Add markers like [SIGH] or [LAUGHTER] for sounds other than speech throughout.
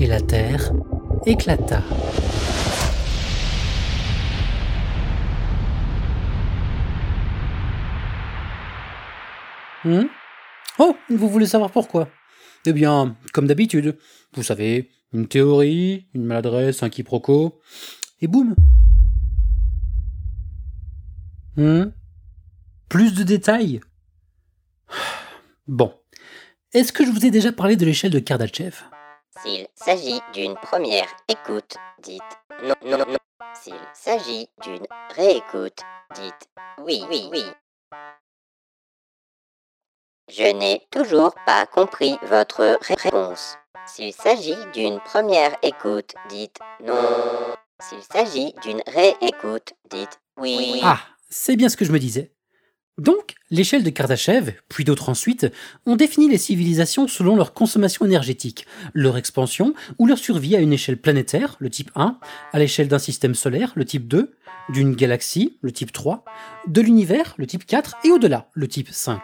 et la Terre éclata. Hmm? Oh, vous voulez savoir pourquoi? Eh bien, comme d'habitude, vous savez, une théorie, une maladresse, un quiproquo, et boum! Hmm? Plus de détails? [SIGHS] Bon. Est-ce que je vous ai déjà parlé de l'échelle de Kardashev? S'il s'agit d'une première écoute, dites non, non, non. S'il s'agit d'une réécoute, dites oui, oui, oui. Je n'ai toujours pas compris votre réponse. S'il s'agit d'une première écoute, dites non. S'il s'agit d'une réécoute, dites oui. Ah, c'est bien ce que je me disais. Donc, l'échelle de Kardashev, puis d'autres ensuite, ont défini les civilisations selon leur consommation énergétique, leur expansion ou leur survie à une échelle planétaire, le type 1, à l'échelle d'un système solaire, le type 2, d'une galaxie, le type 3, de l'univers, le type 4, et au-delà, le type 5.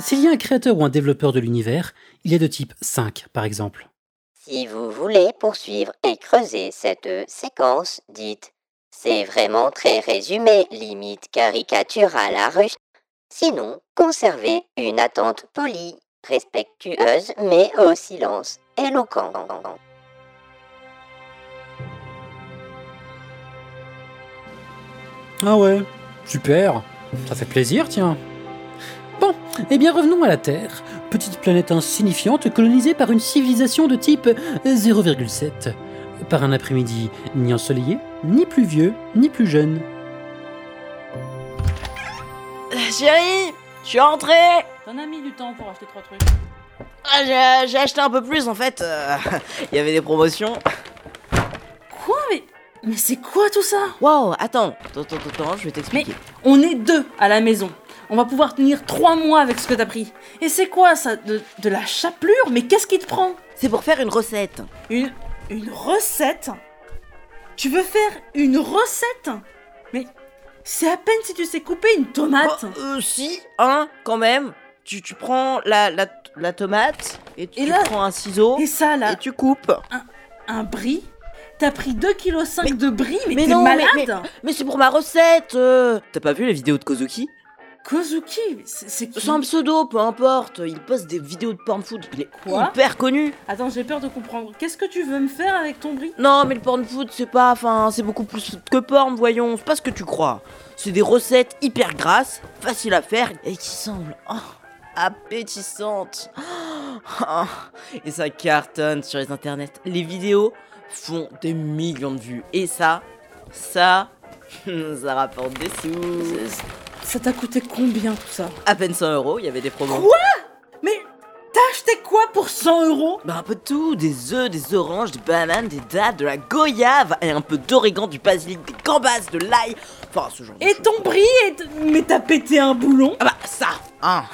S'il y a un créateur ou un développeur de l'univers, il est de type 5, par exemple. Si vous voulez poursuivre et creuser cette séquence, dites c'est vraiment très résumé, limite caricatural à russe. Sinon, conservez une attente polie, respectueuse, mais au silence éloquent. Ah ouais, super, ça fait plaisir, tiens. Bon, eh bien revenons à la Terre, petite planète insignifiante colonisée par une civilisation de type 0,7. Par un après-midi ni ensoleillé, ni plus vieux, ni plus jeune. Chérie, je suis rentré T'en as mis du temps pour acheter trois trucs. Ah, j'ai- J'ai acheté un peu plus en fait. euh, [LAUGHS] Il y avait des promotions. Quoi Mais, mais c'est quoi tout ça? Wow, attends, attends, attends, attends, je vais Mais t'expliquer. on est deux à la maison. On va pouvoir tenir trois mois avec ce que t'as pris. Et c'est quoi ça de, de la chapelure? Mais qu'est-ce qui te prend? C'est pour faire une recette. Une, une recette? Tu veux faire une recette? Mais c'est à peine si tu sais couper une tomate. Oh, euh, si, hein, quand même. Tu, tu prends la, la, la tomate et tu Et là- prends un ciseau Et ça là, et tu coupes. un brie T'as pris 2,5 kg de brie Mais, mais t'es non, mais- malade Mais c'est pour ma recette euh. T'as pas vu les vidéos de Kozuki? Kozuki, c'est qui C'est un pseudo, peu importe. Il poste des vidéos de porn food. Il est Quoi hyper connu. Attends, j'ai peur de comprendre. Qu'est-ce que tu veux me faire avec ton brie Non, mais le porn food, c'est pas. Enfin, c'est beaucoup plus que porn, voyons. C'est pas ce que tu crois. C'est des recettes hyper grasses, faciles à faire et qui semblent. oh, appétissantes. Oh, et ça cartonne sur les internets. Les vidéos font des millions de vues. Et ça, ça, [LAUGHS] ça rapporte des sous. Ça t'a coûté combien tout ça À peine 100 euros, il y avait des promos. Quoi Mais t'as acheté quoi pour 100 euros Bah un peu de tout, des œufs, des oranges, des bananes, des dattes, de la goyave et un peu d'origan, du basilic, des gambas, de l'ail, enfin ce genre de Et choses. ton brie est... Mais t'as pété un boulon Ah bah ça, hein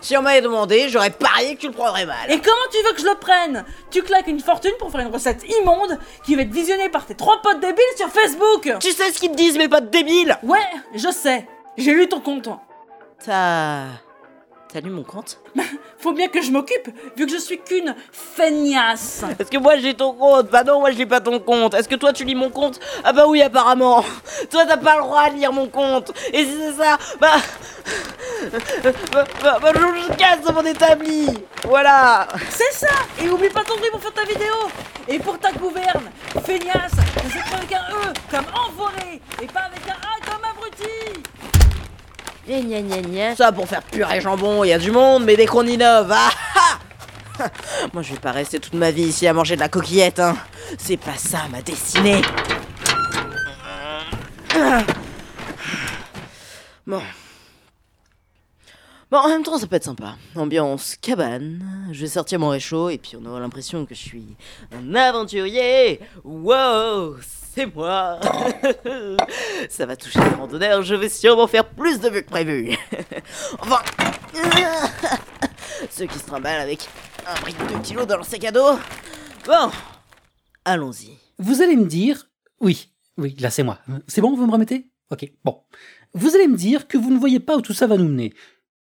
Si on m'avait demandé, j'aurais parié que tu le prendrais mal. Et comment tu veux que je le prenne Tu claques une fortune pour faire une recette immonde qui va être visionnée par tes trois potes débiles sur Facebook Tu sais ce qu'ils te disent mes potes débiles? Ouais, je sais. J'ai lu ton compte. T'as... T'as lu mon compte? [LAUGHS] Faut bien que je m'occupe, vu que je suis qu'une feignasse. Est-ce que moi j'ai ton compte? Bah non, moi je lis pas ton compte. Est-ce que toi tu lis mon compte? Ah bah oui apparemment. Toi t'as pas le droit de lire mon compte. Et si c'est ça, bah... bah, bah, bah, je casse mon établi. Voilà. C'est ça Et oublie pas ton brie pour faire ta vidéo Et pour ta gouverne, feignasse, s'écrit avec un E, comme enfoiré, et pas avec un A Ça pour faire purée jambon, il y a du monde, mais dès qu'on innove, ah ah Moi je vais pas rester toute ma vie ici à manger de la coquillette, hein. C'est pas ça ma destinée. Bon. Bon, en même temps, ça peut être sympa. Ambiance cabane. Je vais sortir mon réchaud et puis on aura l'impression que je suis un aventurier. Wow, c'est moi. [LAUGHS] ça va toucher les randonneurs. Je vais sûrement faire plus de vues que prévu. [LAUGHS] enfin, [LAUGHS] ceux qui se trimballent avec un brick de 2 kilos dans leur sac à dos. Bon, allons-y. Vous allez me dire. Oui, oui, là c'est moi. C'est bon, vous me remettez? Ok, bon. Vous allez me dire que vous ne voyez pas où tout ça va nous mener.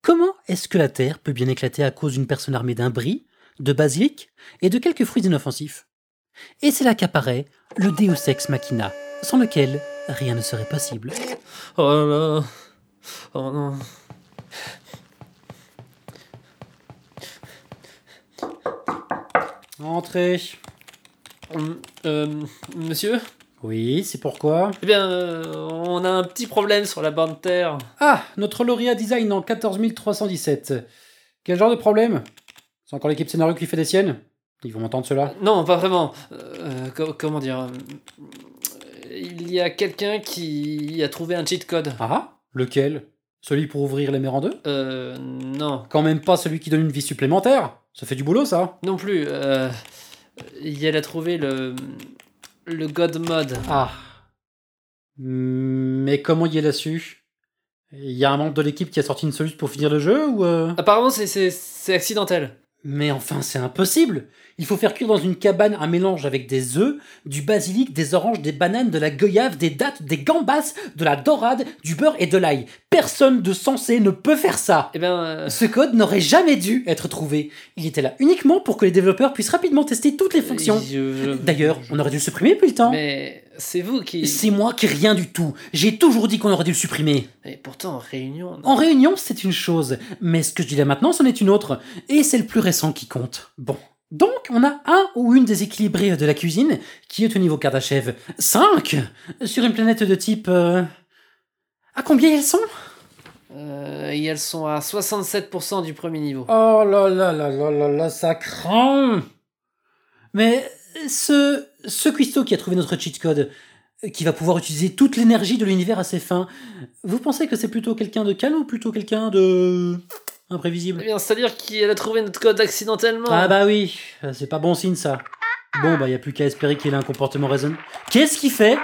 Comment est-ce que la Terre peut bien éclater à cause d'une personne armée d'un brie, de basilic et de quelques fruits inoffensifs? Et c'est là qu'apparaît le Deus Ex Machina, sans lequel rien ne serait possible. Oh là là. Oh non. Entrez. Hum, euh, monsieur? Oui, c'est pourquoi? Eh bien, euh, on a un petit problème sur la bande terre. Ah, notre lauréat design en 14317. Quel genre de problème? C'est encore l'équipe scénario qui fait des siennes? Ils vont m'entendre cela? Non, pas vraiment. Euh, co- comment dire euh, Il y a quelqu'un qui a trouvé un cheat code. Ah Lequel? Celui pour ouvrir les mers en deux? Euh, non. Quand même pas celui qui donne une vie supplémentaire Ça fait du boulot ça Non plus. Euh, elle a trouvé le, le God Mode. Ah. Mais comment y est là-dessus Il y a un membre de l'équipe qui a sorti une solution pour finir le jeu ou euh? Apparemment, c'est accidentel. Mais enfin, c'est impossible Il faut faire cuire dans une cabane un mélange avec des œufs, du basilic, des oranges, des bananes, de la goyave, des dattes, des gambas, de la dorade, du beurre et de l'ail. Personne de sensé ne peut faire ça Eh bien, euh, Ce code n'aurait jamais dû être trouvé. Il était là uniquement pour que les développeurs puissent rapidement tester toutes les fonctions. je- je- D'ailleurs, on aurait dû le supprimer depuis le temps. Mais c'est vous qui. C'est moi qui rien du tout. J'ai toujours dit qu'on aurait dû le supprimer. Et pourtant, en réunion. En réunion, c'est une chose, mais ce que je dis là maintenant, c'en est une autre. Et c'est le plus récent qui compte. Bon. Donc, on a un ou une déséquilibrée de la cuisine qui est au niveau Kardashev 5 sur une planète de type. euh, À combien elles sont? Euh, et elles sont à 67% du premier niveau. Oh là là là là là là, ça craint Mais ce, ce cuistot qui a trouvé notre cheat code, euh, qui va pouvoir utiliser toute l'énergie de l'univers à ses fins, vous pensez que c'est plutôt quelqu'un de calme ou plutôt quelqu'un de. imprévisible? Eh bien, c'est-à-dire qu'elle a trouvé notre code accidentellement. Ah bah oui, c'est pas bon signe ça. Bon bah y a plus qu'à espérer qu'il ait un comportement raisonnable. Qu'est-ce qu'il fait?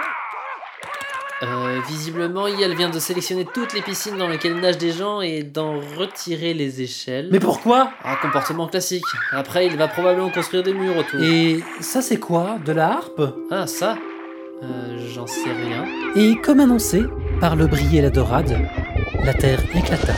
Euh, visiblement, elle vient de sélectionner toutes les piscines dans lesquelles nagent des gens et d'en retirer les échelles. Mais pourquoi Un comportement classique. Après, il va probablement construire des murs autour. Et ça c'est quoi De la harpe Ah, ça euh, J'en sais rien. Et comme annoncé par le bris et la dorade, la terre éclata.